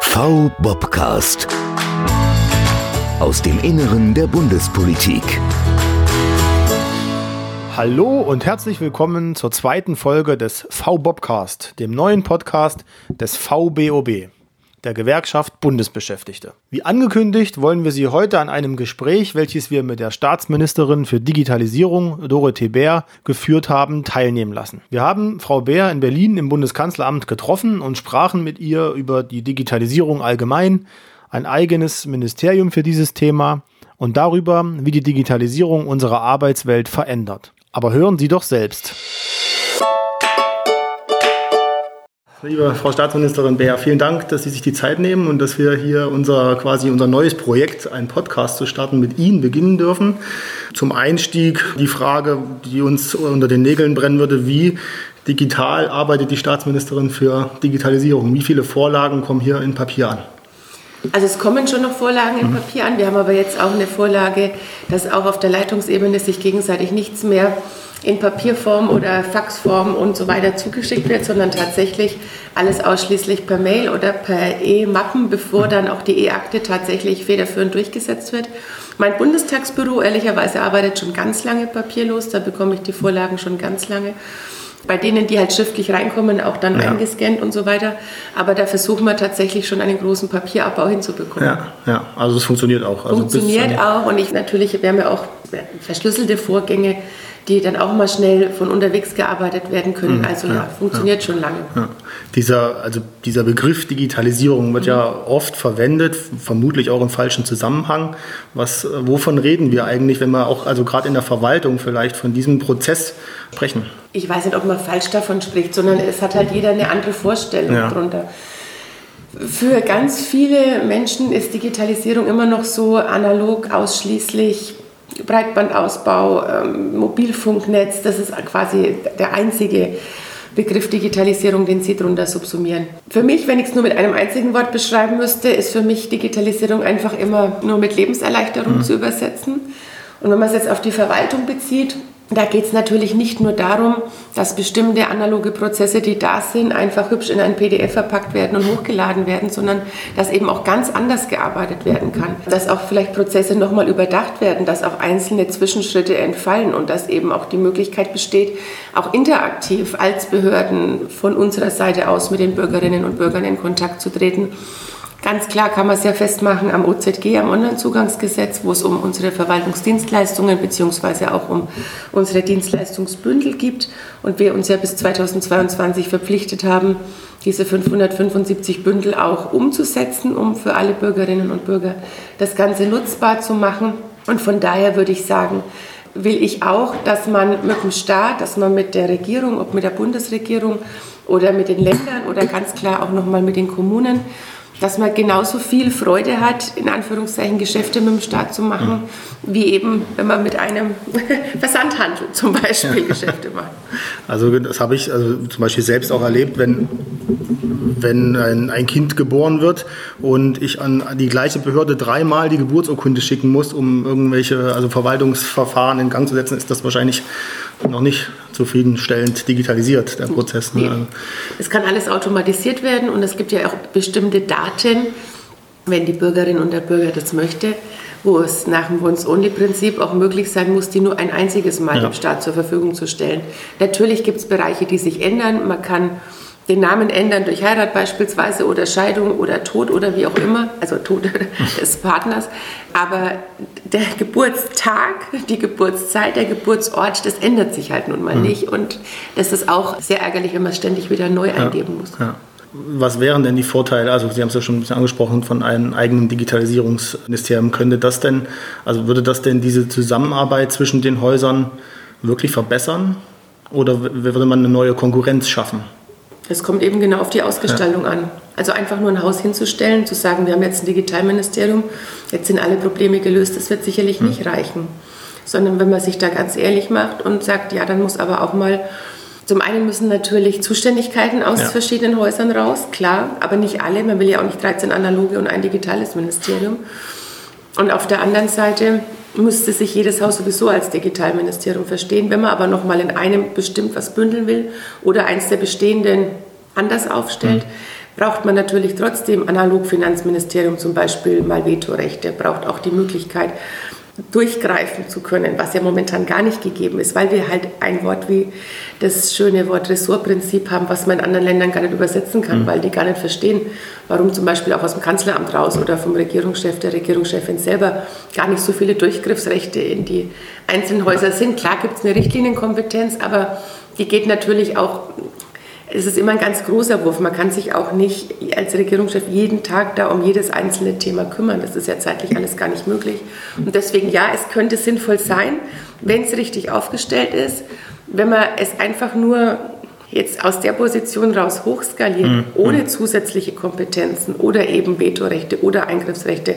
V-Bobcast. Aus dem Inneren der Bundespolitik. Hallo und herzlich willkommen zur zweiten Folge des V-Bobcast, dem neuen Podcast des VBOB der Gewerkschaft Bundesbeschäftigte. Wie angekündigt wollen wir Sie heute an einem Gespräch, welches wir mit der Staatsministerin für Digitalisierung, Dorothee Bär, geführt haben, teilnehmen lassen. Wir haben Frau Bär in Berlin im Bundeskanzleramt getroffen und sprachen mit ihr über die Digitalisierung allgemein, ein eigenes Ministerium für dieses Thema und darüber, wie die Digitalisierung unsere Arbeitswelt verändert. Aber hören Sie doch selbst. Liebe Frau Staatsministerin Bär, vielen Dank, dass Sie sich die Zeit nehmen und dass wir hier unser quasi unser neues Projekt, einen Podcast zu starten, mit Ihnen beginnen dürfen. Zum Einstieg die Frage, die uns unter den Nägeln brennen würde, wie digital arbeitet die Staatsministerin für Digitalisierung? Wie viele Vorlagen kommen hier in Papier an? Also es kommen schon noch Vorlagen in Papier an. Wir haben aber jetzt auch eine Vorlage, dass auch auf der Leitungsebene sich gegenseitig nichts mehr in Papierform oder Faxform und so weiter zugeschickt wird, sondern tatsächlich alles ausschließlich per Mail oder per E-Mappen, bevor dann auch die E-Akte tatsächlich federführend durchgesetzt wird. Mein Bundestagsbüro ehrlicherweise arbeitet schon ganz lange papierlos, da bekomme ich die Vorlagen schon ganz lange. Bei denen, die halt schriftlich reinkommen, auch dann ja. eingescannt und so weiter. Aber da versuchen wir tatsächlich schon einen großen Papierabbau hinzubekommen. Ja, ja. also es funktioniert auch. Also funktioniert auch und ich natürlich, wir haben ja auch verschlüsselte Vorgänge die dann auch mal schnell von unterwegs gearbeitet werden können. Mhm. Also ja, ja funktioniert ja. schon lange. Ja. Dieser, also dieser Begriff Digitalisierung wird mhm. ja oft verwendet, vermutlich auch im falschen Zusammenhang. Was, wovon reden wir eigentlich, wenn wir auch, also gerade in der Verwaltung vielleicht von diesem Prozess sprechen? Ich weiß nicht, ob man falsch davon spricht, sondern es hat halt jeder eine andere Vorstellung darunter. Für ganz viele Menschen ist Digitalisierung immer noch so analog ausschließlich Breitbandausbau, ähm, Mobilfunknetz, das ist quasi der einzige Begriff Digitalisierung, den Sie darunter subsumieren. Für mich, wenn ich es nur mit einem einzigen Wort beschreiben müsste, ist für mich Digitalisierung einfach immer nur mit Lebenserleichterung mhm. zu übersetzen. Und wenn man es jetzt auf die Verwaltung bezieht, da geht es natürlich nicht nur darum, dass bestimmte analoge Prozesse, die da sind, einfach hübsch in ein PDF verpackt werden und hochgeladen werden, sondern dass eben auch ganz anders gearbeitet werden kann. Dass auch vielleicht Prozesse nochmal überdacht werden, dass auch einzelne Zwischenschritte entfallen und dass eben auch die Möglichkeit besteht, auch interaktiv als Behörden von unserer Seite aus mit den Bürgerinnen und Bürgern in Kontakt zu treten Ganz klar kann man es ja festmachen am OZG, am Onlinezugangsgesetz, wo es um unsere Verwaltungsdienstleistungen bzw. auch um unsere Dienstleistungsbündel gibt und wir uns ja bis 2022 verpflichtet haben, diese 575 Bündel auch umzusetzen, um für alle Bürgerinnen und Bürger das Ganze nutzbar zu machen. Und von daher würde ich sagen, will ich auch, dass man mit dem Staat, dass man mit der Regierung, ob mit der Bundesregierung oder mit den Ländern oder ganz klar auch nochmal mit den Kommunen, dass man genauso viel Freude hat, in Anführungszeichen Geschäfte mit dem Staat zu machen, mhm. wie eben, wenn man mit einem Versandhandel zum Beispiel ja. Geschäfte macht. Also das habe ich also zum Beispiel selbst auch erlebt, wenn, wenn ein, ein Kind geboren wird und ich an die gleiche Behörde dreimal die Geburtsurkunde schicken muss, um irgendwelche also Verwaltungsverfahren in Gang zu setzen, ist das wahrscheinlich noch nicht zufriedenstellend digitalisiert, der Prozess. Ne? Nee. Es kann alles automatisiert werden und es gibt ja auch bestimmte Daten, wenn die Bürgerin und der Bürger das möchte, wo es nach dem Once-Only-Prinzip auch möglich sein muss, die nur ein einziges Mal ja. dem Staat zur Verfügung zu stellen. Natürlich gibt es Bereiche, die sich ändern. Man kann den Namen ändern durch Heirat beispielsweise oder Scheidung oder Tod oder wie auch immer, also Tod des Partners. Aber der Geburtstag, die Geburtszeit, der Geburtsort, das ändert sich halt nun mal mhm. nicht. Und das ist auch sehr ärgerlich, wenn man es ständig wieder neu ja, eingeben muss. Ja. Was wären denn die Vorteile? Also Sie haben es ja schon ein bisschen angesprochen von einem eigenen Digitalisierungsministerium. Könnte das denn, also würde das denn diese Zusammenarbeit zwischen den Häusern wirklich verbessern? Oder würde man eine neue Konkurrenz schaffen? Es kommt eben genau auf die Ausgestaltung ja. an. Also einfach nur ein Haus hinzustellen, zu sagen, wir haben jetzt ein Digitalministerium, jetzt sind alle Probleme gelöst, das wird sicherlich hm. nicht reichen. Sondern wenn man sich da ganz ehrlich macht und sagt, ja, dann muss aber auch mal, zum einen müssen natürlich Zuständigkeiten aus ja. verschiedenen Häusern raus, klar, aber nicht alle. Man will ja auch nicht 13 analoge und ein digitales Ministerium. Und auf der anderen Seite müsste sich jedes Haus sowieso als Digitalministerium verstehen. Wenn man aber noch mal in einem bestimmt was bündeln will oder eins der bestehenden anders aufstellt. Mhm braucht man natürlich trotzdem analog Finanzministerium zum Beispiel mal Vetorechte, braucht auch die Möglichkeit, durchgreifen zu können, was ja momentan gar nicht gegeben ist, weil wir halt ein Wort wie das schöne Wort Ressortprinzip haben, was man in anderen Ländern gar nicht übersetzen kann, mhm. weil die gar nicht verstehen, warum zum Beispiel auch aus dem Kanzleramt raus oder vom Regierungschef, der Regierungschefin selber gar nicht so viele Durchgriffsrechte in die einzelnen Häuser sind. Klar gibt es eine Richtlinienkompetenz, aber die geht natürlich auch es ist immer ein ganz großer Wurf. Man kann sich auch nicht als Regierungschef jeden Tag da um jedes einzelne Thema kümmern. Das ist ja zeitlich alles gar nicht möglich. Und deswegen, ja, es könnte sinnvoll sein, wenn es richtig aufgestellt ist, wenn man es einfach nur jetzt aus der Position raus hochskaliert, mhm. ohne zusätzliche Kompetenzen oder eben Vetorechte oder Eingriffsrechte,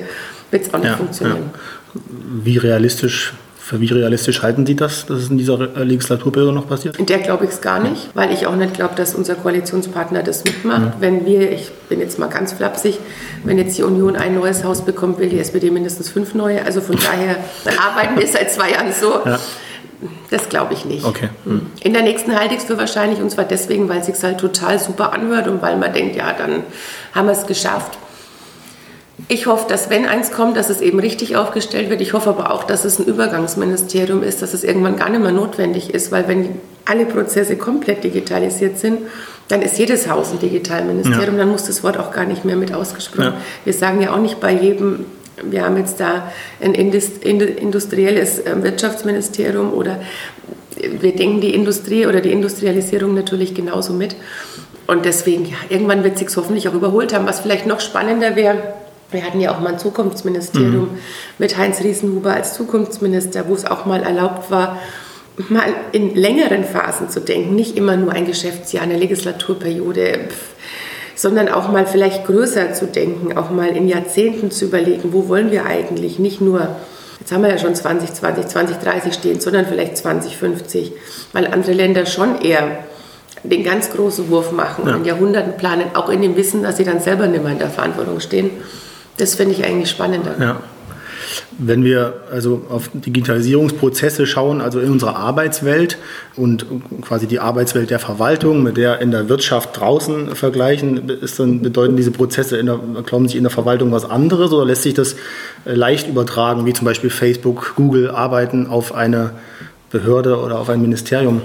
wird es auch nicht ja, funktionieren. Ja. Wie realistisch für wie realistisch halten Sie das, dass es in dieser Legislaturperiode noch passiert? In der glaube ich es gar nicht, weil ich auch nicht glaube, dass unser Koalitionspartner das mitmacht. Ja. Wenn wir, ich bin jetzt mal ganz flapsig, wenn jetzt die Union ein neues Haus bekommt, will die SPD mindestens fünf neue. Also von daher arbeiten wir seit zwei Jahren so. Ja. Das glaube ich nicht. Okay. Hm. In der nächsten halte ich es für wahrscheinlich und zwar deswegen, weil es sich halt total super anhört und weil man denkt, ja, dann haben wir es geschafft. Ich hoffe, dass wenn eins kommt, dass es eben richtig aufgestellt wird. Ich hoffe aber auch, dass es ein Übergangsministerium ist, dass es irgendwann gar nicht mehr notwendig ist, weil wenn alle Prozesse komplett digitalisiert sind, dann ist jedes Haus ein Digitalministerium, ja. dann muss das Wort auch gar nicht mehr mit ausgesprochen. Ja. Wir sagen ja auch nicht bei jedem, wir haben jetzt da ein industrielles äh, Wirtschaftsministerium oder wir denken die Industrie oder die Industrialisierung natürlich genauso mit. Und deswegen, ja, irgendwann wird es sich hoffentlich auch überholt haben. Was vielleicht noch spannender wäre, wir hatten ja auch mal ein Zukunftsministerium mhm. mit Heinz Riesenhuber als Zukunftsminister, wo es auch mal erlaubt war, mal in längeren Phasen zu denken, nicht immer nur ein Geschäftsjahr, eine Legislaturperiode, sondern auch mal vielleicht größer zu denken, auch mal in Jahrzehnten zu überlegen, wo wollen wir eigentlich, nicht nur, jetzt haben wir ja schon 2020, 2030 stehen, sondern vielleicht 2050, weil andere Länder schon eher den ganz großen Wurf machen ja. und in Jahrhunderten planen, auch in dem Wissen, dass sie dann selber nicht mehr in der Verantwortung stehen. Das finde ich eigentlich spannender. Ja. Wenn wir also auf Digitalisierungsprozesse schauen, also in unserer Arbeitswelt und quasi die Arbeitswelt der Verwaltung mit der in der Wirtschaft draußen vergleichen, ist dann bedeuten diese Prozesse in der, glauben Sie in der Verwaltung was anderes oder lässt sich das äh, leicht übertragen, wie zum Beispiel Facebook, Google arbeiten auf eine Behörde oder auf ein Ministerium?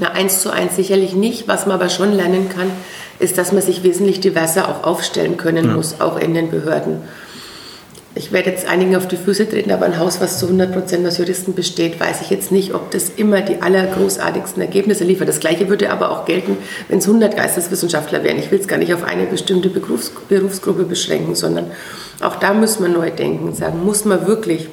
Na, eins zu eins sicherlich nicht. Was man aber schon lernen kann, ist, dass man sich wesentlich diverser auch aufstellen können ja. muss, auch in den Behörden. Ich werde jetzt einigen auf die Füße treten, aber ein Haus, was zu 100 Prozent aus Juristen besteht, weiß ich jetzt nicht, ob das immer die allergroßartigsten Ergebnisse liefert. Das Gleiche würde aber auch gelten, wenn es 100 Geisteswissenschaftler wären. Ich will es gar nicht auf eine bestimmte Berufs Berufsgruppe beschränken, sondern auch da müssen wir neu denken, sagen, muss man wirklich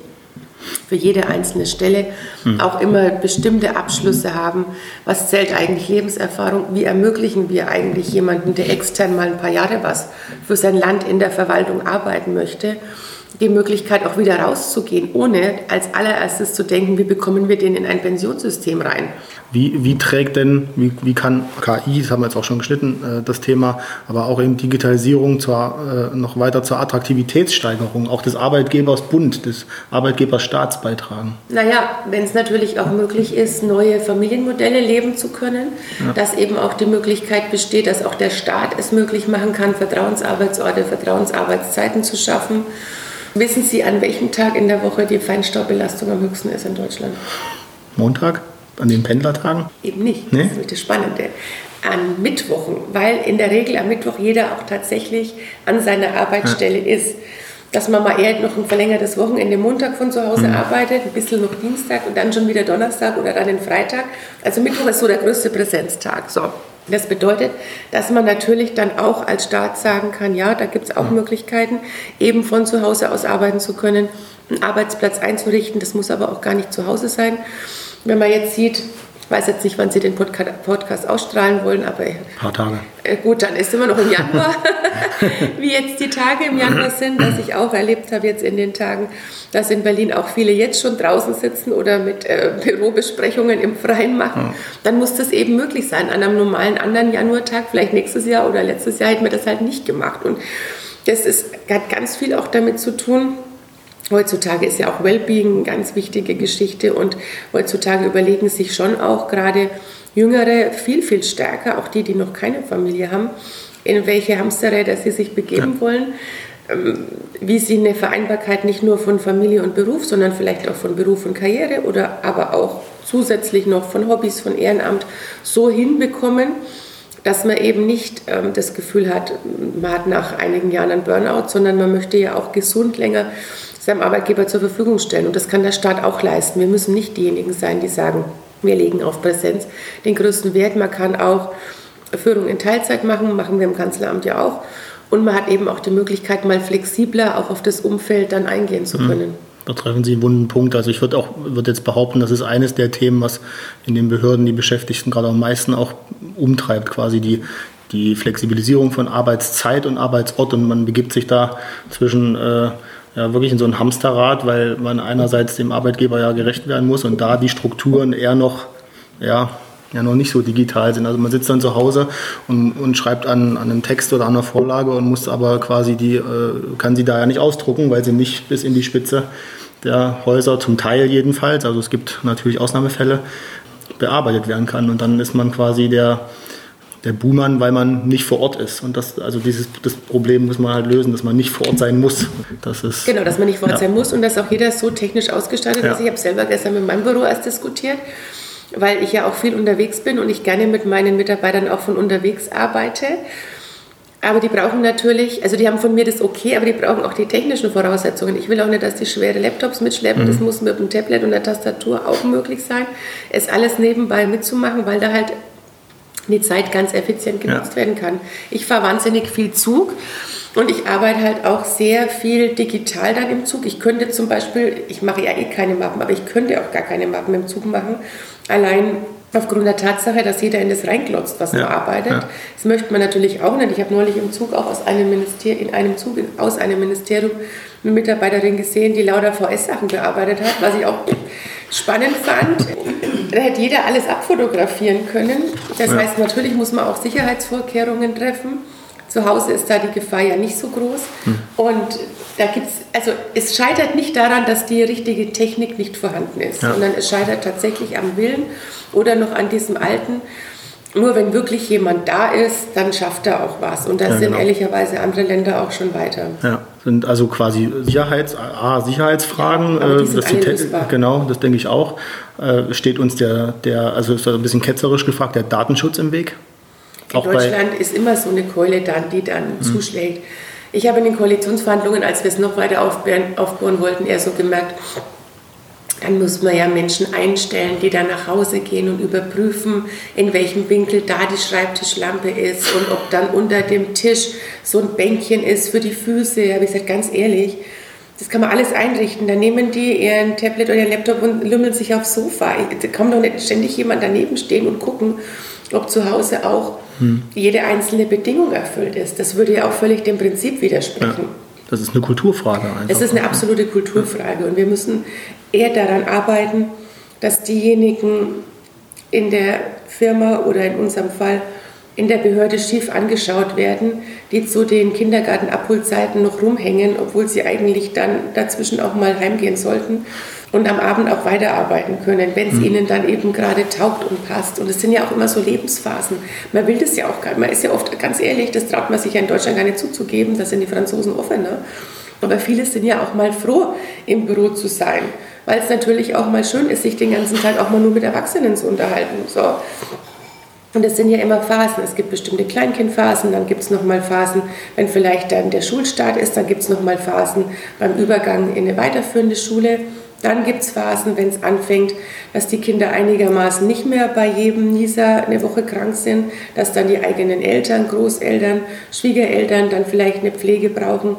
für jede einzelne Stelle mhm. auch immer bestimmte Abschlüsse haben. Was zählt eigentlich Lebenserfahrung? Wie ermöglichen wir eigentlich jemanden, der extern mal ein paar Jahre was für sein Land in der Verwaltung arbeiten möchte? Die Möglichkeit auch wieder rauszugehen, ohne als allererstes zu denken, wie bekommen wir den in ein Pensionssystem rein. Wie, wie trägt denn, wie, wie kann KI, das haben wir jetzt auch schon geschnitten, äh, das Thema, aber auch eben Digitalisierung zur, äh, noch weiter zur Attraktivitätssteigerung auch des Arbeitgebers Bund, des Arbeitgeberstaats beitragen? Naja, wenn es natürlich auch möglich ist, neue Familienmodelle leben zu können, ja. dass eben auch die Möglichkeit besteht, dass auch der Staat es möglich machen kann, Vertrauensarbeitsorte, Vertrauensarbeitszeiten zu schaffen Wissen Sie, an welchem Tag in der Woche die Feinstaubbelastung am höchsten ist in Deutschland? Montag? An den Pendlertagen? Eben nicht. Nee? Das ist das Spannende. An Mittwochen, weil in der Regel am Mittwoch jeder auch tatsächlich an seiner Arbeitsstelle ja. ist. Dass man mal eher noch ein verlängertes Wochenende Montag von zu Hause mhm. arbeitet, ein bisschen noch Dienstag und dann schon wieder Donnerstag oder dann den Freitag. Also Mittwoch ist so der größte Präsenztag. So. Das bedeutet, dass man natürlich dann auch als Staat sagen kann, ja, da gibt es auch Möglichkeiten, eben von zu Hause aus arbeiten zu können, einen Arbeitsplatz einzurichten. Das muss aber auch gar nicht zu Hause sein. Wenn man jetzt sieht, weiß jetzt nicht, wann Sie den Podcast ausstrahlen wollen, aber. Ein paar Tage. Äh, gut, dann ist immer noch im Januar, wie jetzt die Tage im Januar sind, dass ich auch erlebt habe jetzt in den Tagen, dass in Berlin auch viele jetzt schon draußen sitzen oder mit äh, Bürobesprechungen im Freien machen. Dann muss das eben möglich sein. An einem normalen anderen Januartag, vielleicht nächstes Jahr oder letztes Jahr, hätten wir das halt nicht gemacht. Und das ist, hat ganz viel auch damit zu tun, Heutzutage ist ja auch Wellbeing eine ganz wichtige Geschichte und heutzutage überlegen sich schon auch gerade Jüngere viel, viel stärker, auch die, die noch keine Familie haben, in welche Hamsterräder sie sich begeben ja. wollen, ähm, wie sie eine Vereinbarkeit nicht nur von Familie und Beruf, sondern vielleicht auch von Beruf und Karriere oder aber auch zusätzlich noch von Hobbys, von Ehrenamt so hinbekommen, dass man eben nicht ähm, das Gefühl hat, man hat nach einigen Jahren einen Burnout, sondern man möchte ja auch gesund länger seinem Arbeitgeber zur Verfügung stellen. Und das kann der Staat auch leisten. Wir müssen nicht diejenigen sein, die sagen, wir legen auf Präsenz den größten Wert. Man kann auch Führung in Teilzeit machen, machen wir im Kanzleramt ja auch. Und man hat eben auch die Möglichkeit, mal flexibler auch auf das Umfeld dann eingehen zu mhm. können. Da treffen Sie einen wunden Punkt. Also ich würde auch würde jetzt behaupten, das ist eines der Themen, was in den Behörden die Beschäftigten gerade am meisten auch umtreibt, quasi die, die Flexibilisierung von Arbeitszeit und Arbeitsort. Und man begibt sich da zwischen äh, ja, wirklich in so ein Hamsterrad, weil man einerseits dem Arbeitgeber ja gerecht werden muss und da die Strukturen eher noch ja, ja noch nicht so digital sind. Also man sitzt dann zu Hause und, und schreibt an, an einem Text oder an einer Vorlage und muss aber quasi die, äh, kann sie da ja nicht ausdrucken, weil sie nicht bis in die Spitze der Häuser, zum Teil jedenfalls, also es gibt natürlich Ausnahmefälle, bearbeitet werden kann. Und dann ist man quasi der, der Buhmann, weil man nicht vor Ort ist. Und das, also dieses das Problem muss man halt lösen, dass man nicht vor Ort sein muss. Das ist, genau, dass man nicht vor Ort ja. sein muss und dass auch jeder so technisch ausgestattet ja. ist. Ich habe selber gestern mit meinem Büro erst diskutiert weil ich ja auch viel unterwegs bin und ich gerne mit meinen Mitarbeitern auch von unterwegs arbeite. Aber die brauchen natürlich, also die haben von mir das okay, aber die brauchen auch die technischen Voraussetzungen. Ich will auch nicht, dass die schwere Laptops mitschleppen. Mhm. Das muss mit dem Tablet und der Tastatur auch möglich sein. Es alles nebenbei mitzumachen, weil da halt die Zeit ganz effizient genutzt ja. werden kann. Ich fahre wahnsinnig viel Zug und ich arbeite halt auch sehr viel digital dann im Zug. Ich könnte zum Beispiel, ich mache ja eh keine Mappen, aber ich könnte auch gar keine Mappen im Zug machen, Allein aufgrund der Tatsache, dass jeder in das reinglotzt, was ja, man arbeitet. Ja. Das möchte man natürlich auch nicht. Ich habe neulich im Zug auch aus einem Ministerium, in einem Zug aus einem Ministerium eine Mitarbeiterin gesehen, die lauter VS-Sachen bearbeitet hat, was ich auch spannend fand. Da hätte jeder alles abfotografieren können. Das ja. heißt, natürlich muss man auch Sicherheitsvorkehrungen treffen. Zu Hause ist da die Gefahr ja nicht so groß. Hm. Und da gibt's, also es scheitert nicht daran, dass die richtige Technik nicht vorhanden ist, ja. sondern es scheitert tatsächlich am Willen oder noch an diesem alten. Nur wenn wirklich jemand da ist, dann schafft er auch was. Und da ja, sind genau. ehrlicherweise andere Länder auch schon weiter. Ja, sind also quasi Sicherheits, A, Sicherheitsfragen. Ja, äh, das die, genau, das denke ich auch. Äh, steht uns der, der, also ist ein bisschen ketzerisch gefragt, der Datenschutz im Weg? Auch Deutschland ist immer so eine Keule dann, die dann hm. zuschlägt. Ich habe in den Koalitionsverhandlungen, als wir es noch weiter aufbauen, aufbauen wollten, eher so gemerkt, dann muss man ja Menschen einstellen, die dann nach Hause gehen und überprüfen, in welchem Winkel da die Schreibtischlampe ist und ob dann unter dem Tisch so ein Bänkchen ist für die Füße. Habe ich gesagt, ganz ehrlich, das kann man alles einrichten. Dann nehmen die ihren Tablet oder ihren Laptop und lümmeln sich aufs Sofa. Da kann doch nicht ständig jemand daneben stehen und gucken, ob zu Hause auch hm. jede einzelne Bedingung erfüllt ist. Das würde ja auch völlig dem Prinzip widersprechen. Ja, das ist eine Kulturfrage. Einfach. Es ist eine absolute Kulturfrage und wir müssen eher daran arbeiten, dass diejenigen in der Firma oder in unserem Fall in der Behörde schief angeschaut werden, die zu den Kindergartenabholzeiten noch rumhängen, obwohl sie eigentlich dann dazwischen auch mal heimgehen sollten und am Abend auch weiterarbeiten können, wenn es mhm. ihnen dann eben gerade taugt und passt. Und es sind ja auch immer so Lebensphasen. Man will das ja auch gar nicht. Man ist ja oft ganz ehrlich, das traut man sich ja in Deutschland gar nicht zuzugeben, da sind die Franzosen offener. Aber viele sind ja auch mal froh, im Büro zu sein, weil es natürlich auch mal schön ist, sich den ganzen Tag auch mal nur mit Erwachsenen zu unterhalten. So. Und es sind ja immer Phasen. Es gibt bestimmte Kleinkindphasen, dann gibt es nochmal Phasen, wenn vielleicht dann der Schulstart ist, dann gibt es nochmal Phasen beim Übergang in eine weiterführende Schule. Dann gibt es Phasen, wenn es anfängt, dass die Kinder einigermaßen nicht mehr bei jedem Nieser eine Woche krank sind, dass dann die eigenen Eltern, Großeltern, Schwiegereltern dann vielleicht eine Pflege brauchen.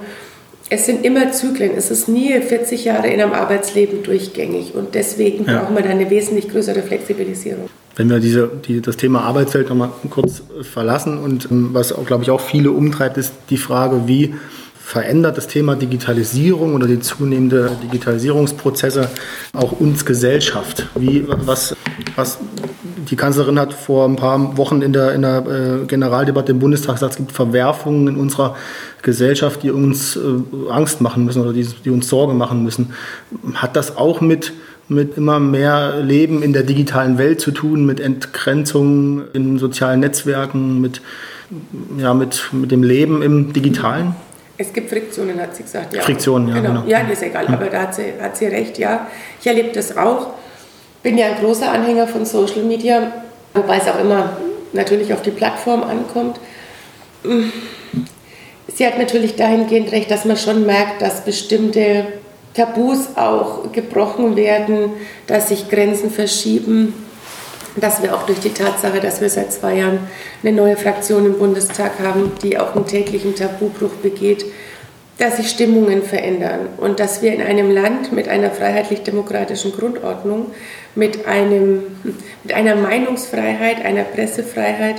Es sind immer Zyklen. Es ist nie 40 Jahre in einem Arbeitsleben durchgängig. Und deswegen ja. brauchen wir da eine wesentlich größere Flexibilisierung. Wenn wir diese, die, das Thema Arbeitswelt noch mal kurz verlassen und ähm, was, auch, glaube ich, auch viele umtreibt, ist die Frage, wie verändert das Thema Digitalisierung oder die zunehmende Digitalisierungsprozesse auch uns Gesellschaft? Wie, was, was die Kanzlerin hat vor ein paar Wochen in der, in der äh, Generaldebatte im Bundestag gesagt, es gibt Verwerfungen in unserer Gesellschaft, die uns äh, Angst machen müssen oder die, die uns Sorge machen müssen. Hat das auch mit mit immer mehr Leben in der digitalen Welt zu tun, mit Entgrenzung in sozialen Netzwerken, mit, ja, mit, mit dem Leben im Digitalen? Es gibt Friktionen, hat sie gesagt. Ja. Friktionen, ja. Genau. genau. Ja, ist egal, aber da hat sie, hat sie recht, ja. Ich erlebe das auch. Bin ja ein großer Anhänger von Social Media, wobei es auch immer natürlich auf die Plattform ankommt. Sie hat natürlich dahingehend recht, dass man schon merkt, dass bestimmte Tabus auch gebrochen werden, dass sich Grenzen verschieben, dass wir auch durch die Tatsache, dass wir seit zwei Jahren eine neue Fraktion im Bundestag haben, die auch einen täglichen Tabubruch begeht, dass sich Stimmungen verändern und dass wir in einem Land mit einer freiheitlich-demokratischen Grundordnung, mit, einem, mit einer Meinungsfreiheit, einer Pressefreiheit,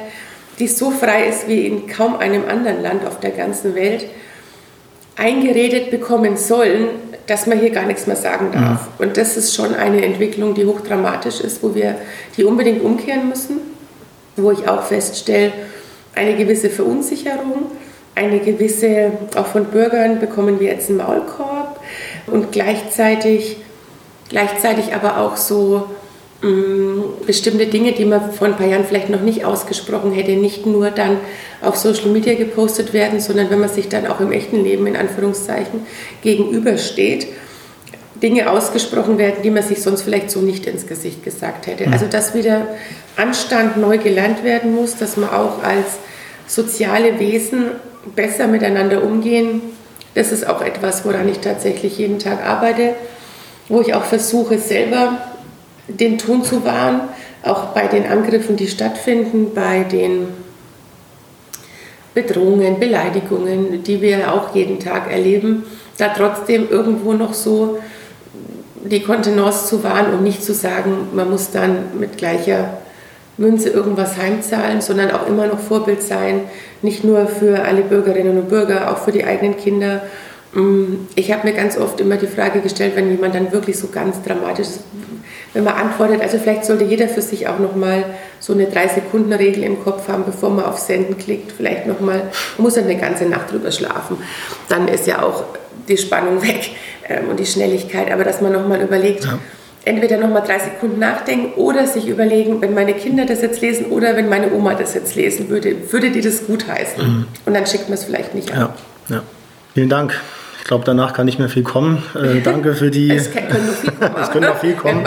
die so frei ist wie in kaum einem anderen Land auf der ganzen Welt, eingeredet bekommen sollen, dass man hier gar nichts mehr sagen darf. Mhm. Und das ist schon eine Entwicklung, die hochdramatisch ist, wo wir die unbedingt umkehren müssen, wo ich auch feststelle, eine gewisse Verunsicherung, eine gewisse, auch von Bürgern bekommen wir jetzt einen Maulkorb und gleichzeitig, gleichzeitig aber auch so mh, mm, bestimmte Dinge, die man vor ein paar Jahren vielleicht noch nicht ausgesprochen hätte, nicht nur dann auf Social Media gepostet werden, sondern wenn man sich dann auch im echten Leben in Anführungszeichen gegenübersteht, Dinge ausgesprochen werden, die man sich sonst vielleicht so nicht ins Gesicht gesagt hätte. Also dass wieder Anstand neu gelernt werden muss, dass man auch als soziale Wesen besser miteinander umgehen. Das ist auch etwas, woran ich tatsächlich jeden Tag arbeite, wo ich auch versuche, selber den Ton zu wahren, auch bei den Angriffen, die stattfinden, bei den Bedrohungen, Beleidigungen, die wir auch jeden Tag erleben, da trotzdem irgendwo noch so die Kontenance zu wahren und nicht zu sagen, man muss dann mit gleicher Münze irgendwas heimzahlen, sondern auch immer noch Vorbild sein, nicht nur für alle Bürgerinnen und Bürger, auch für die eigenen Kinder. Mm, ich habe mir ganz oft immer die Frage gestellt, wenn jemand dann wirklich so ganz dramatisch wenn man antwortet, also vielleicht sollte jeder für sich auch nochmal so eine 3-Sekunden-Regel im Kopf haben, bevor man auf Senden klickt, vielleicht nochmal, muss er eine ganze Nacht drüber schlafen. Dann ist ja auch die Spannung weg ähm, und die Schnelligkeit, aber dass man nochmal überlegt, ja. Entweder nochmal drei Sekunden nachdenken oder sich überlegen, wenn meine Kinder das jetzt lesen oder wenn meine Oma das jetzt lesen würde, würde die das gut heißen? Mhm. Und dann schickt man es vielleicht nicht an. Ja. ja. Vielen Dank. Ich glaube, danach kann nicht mehr viel kommen. Äh, danke für die. es könnte noch viel kommen. es könnte noch viel kommen.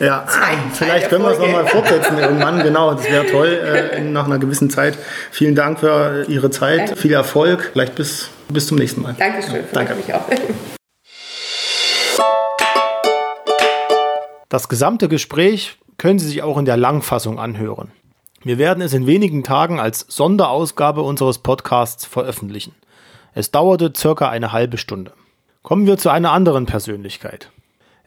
ja. Vielleicht können wir es nochmal fortsetzen irgendwann. Genau, das wäre toll äh, nach einer gewissen Zeit. Vielen Dank für Ihre Zeit. Danke. Viel Erfolg. Vielleicht bis, bis zum nächsten Mal. Dankeschön. Ja, danke. mich auch. Das gesamte Gespräch können Sie sich auch in der Langfassung anhören. Wir werden es in wenigen Tagen als Sonderausgabe unseres Podcasts veröffentlichen. Es dauerte circa eine halbe Stunde. Kommen wir zu einer anderen Persönlichkeit.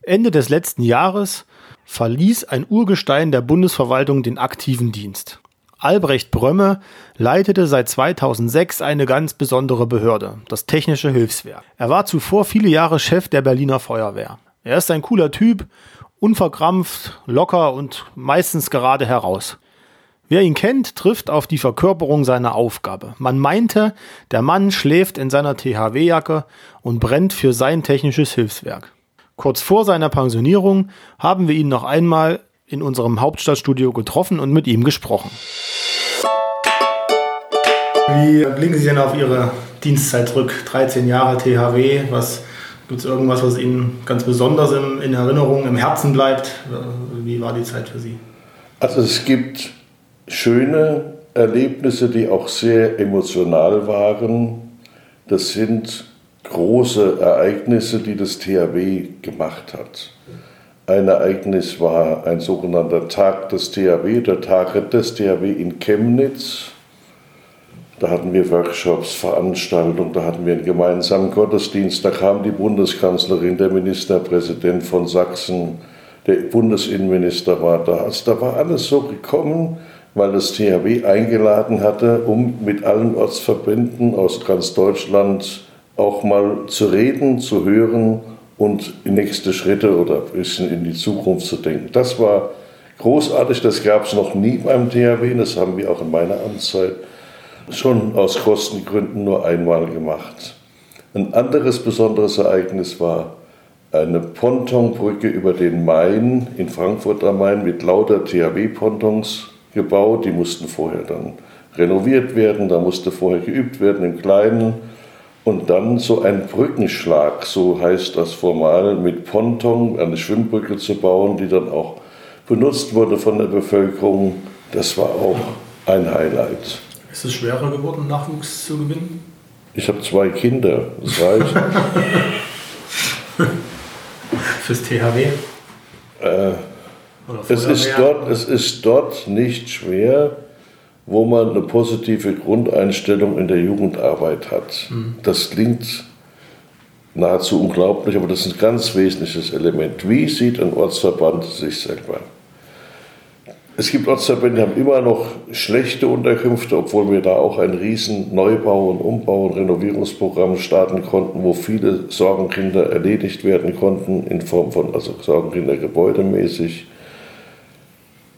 Ende des letzten Jahres verließ ein Urgestein der Bundesverwaltung den aktiven Dienst. Albrecht Brömme leitete seit 2006 eine ganz besondere Behörde, das Technische Hilfswerk. Er war zuvor viele Jahre Chef der Berliner Feuerwehr. Er ist ein cooler Typ, unverkrampft, locker und meistens gerade heraus. Wer ihn kennt, trifft auf die Verkörperung seiner Aufgabe. Man meinte, der Mann schläft in seiner THW-Jacke und brennt für sein technisches Hilfswerk. Kurz vor seiner Pensionierung haben wir ihn noch einmal in unserem Hauptstadtstudio getroffen und mit ihm gesprochen. Wie blicken Sie denn auf Ihre Dienstzeit zurück? 13 Jahre THW, was Gibt es irgendwas, was Ihnen ganz besonders in, in Erinnerung, im Herzen bleibt? Wie war die Zeit für Sie? Also es gibt schöne Erlebnisse, die auch sehr emotional waren. Das sind große Ereignisse, die das THW gemacht hat. Ein Ereignis war ein sogenannter Tag des THW, der Tag des THW in Chemnitz. Da hatten wir Workshops, Veranstaltungen, da hatten wir einen gemeinsamen Gottesdienst. Da kam die Bundeskanzlerin, der Ministerpräsident von Sachsen, der Bundesinnenminister war da. Also da war alles so gekommen, weil das THW eingeladen hatte, um mit allen Ortsverbänden aus ganz Deutschland auch mal zu reden, zu hören und nächste Schritte oder ein bisschen in die Zukunft zu denken. Das war großartig, das gab es noch nie beim THW, das haben wir auch in meiner Amtszeit schon aus Kostengründen nur einmal gemacht. Ein anderes besonderes Ereignis war eine Pontonbrücke über den Main in Frankfurt am Main mit lauter THW-Pontons gebaut. Die mussten vorher dann renoviert werden, da musste vorher geübt werden im Kleinen. Und dann so ein Brückenschlag, so heißt das formal, mit Ponton eine Schwimmbrücke zu bauen, die dann auch benutzt wurde von der Bevölkerung. Das war auch ein Highlight. Ist es schwerer geworden, Nachwuchs zu gewinnen? Ich habe zwei Kinder, das reicht. Fürs THW? Äh, es, ist dort, es ist dort nicht schwer, wo man eine positive Grundeinstellung in der Jugendarbeit hat. Mhm. Das klingt nahezu unglaublich, aber das ist ein ganz wesentliches Element. Wie sieht ein Ortsverband sich selber? Es gibt Ortsverbände, die haben immer noch schlechte Unterkünfte, obwohl wir da auch ein riesen Neubau- und Umbau- und Renovierungsprogramm starten konnten, wo viele Sorgenkinder erledigt werden konnten in Form von, also Sorgenkinder gebäudemäßig.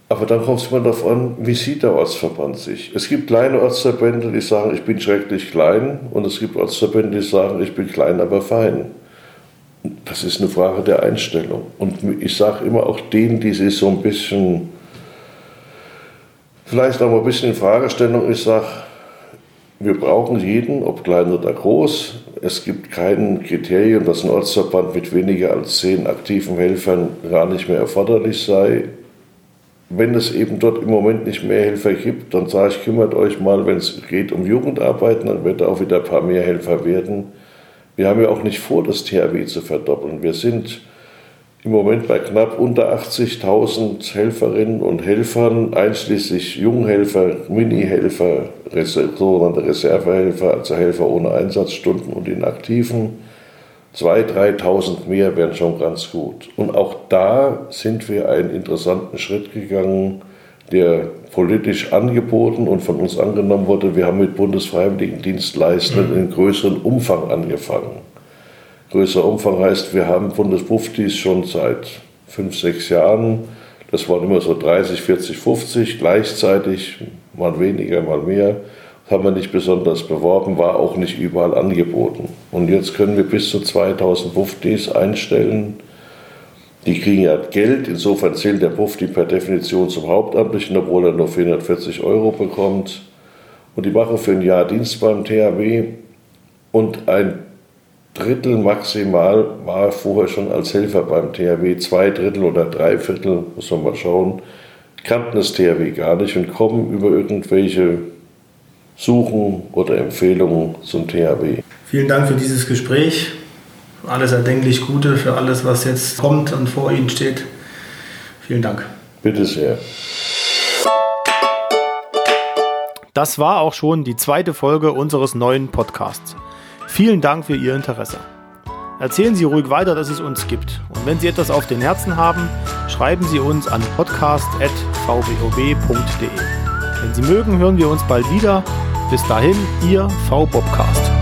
Aber dann kommt es immer darauf an, wie sieht der Ortsverband sich. Es gibt kleine Ortsverbände, die sagen, ich bin schrecklich klein und es gibt Ortsverbände, die sagen, ich bin klein, aber fein. Das ist eine Frage der Einstellung. Und ich sage immer auch denen, die sich so ein bisschen Vielleicht noch ein bisschen in Fragestellung. Ich sage, wir brauchen jeden, ob klein oder groß. Es gibt kein Kriterium, dass ein Ortsverband mit weniger als zehn aktiven Helfern gar nicht mehr erforderlich sei. Wenn es eben dort im Moment nicht mehr Helfer gibt, dann sage ich, kümmert euch mal, wenn es geht um Jugendarbeiten, dann wird auch wieder ein paar mehr Helfer werden. Wir haben ja auch nicht vor, das THW zu verdoppeln. Wir sind im Moment bei knapp unter 80.000 Helferinnen und Helfern, einschließlich Junghelfer, Mini-Helfer, sogenannte Reservehelfer, also Helfer ohne Einsatzstunden und Inaktiven. 2.000, 3.000 mehr wären schon ganz gut. Und auch da sind wir einen interessanten Schritt gegangen, der politisch angeboten und von uns angenommen wurde. Wir haben mit Bundesfreiwilligendienstleistern in größerem Umfang angefangen. Größer Umfang heißt, wir haben Bundesbuftis schon seit fünf, sechs Jahren. Das waren immer so 30, 40, 50 gleichzeitig, mal weniger, mal mehr. Das haben wir nicht besonders beworben, war auch nicht überall angeboten. Und jetzt können wir bis zu 2000 Buftis einstellen. Die kriegen ja Geld, insofern zählt der Bufti per Definition zum Hauptamtlichen, obwohl er nur 440 Euro bekommt. Und die machen für ein Jahr Dienst beim THW. Und ein Drittel maximal war vorher schon als Helfer beim THW, zwei Drittel oder drei Viertel, muss man mal schauen, kannten das THW gar nicht und kommen über irgendwelche Suchen oder Empfehlungen zum THW. Vielen Dank für dieses Gespräch. Alles erdenklich Gute für alles, was jetzt kommt und vor Ihnen steht. Vielen Dank. Bitte sehr. Das war auch schon die zweite Folge unseres neuen Podcasts. Vielen Dank für Ihr Interesse. Erzählen Sie ruhig weiter, dass es uns gibt. Und wenn Sie etwas auf den Herzen haben, schreiben Sie uns an podcast.vbob.de. Wenn Sie mögen, hören wir uns bald wieder. Bis dahin, Ihr V-Bobcast.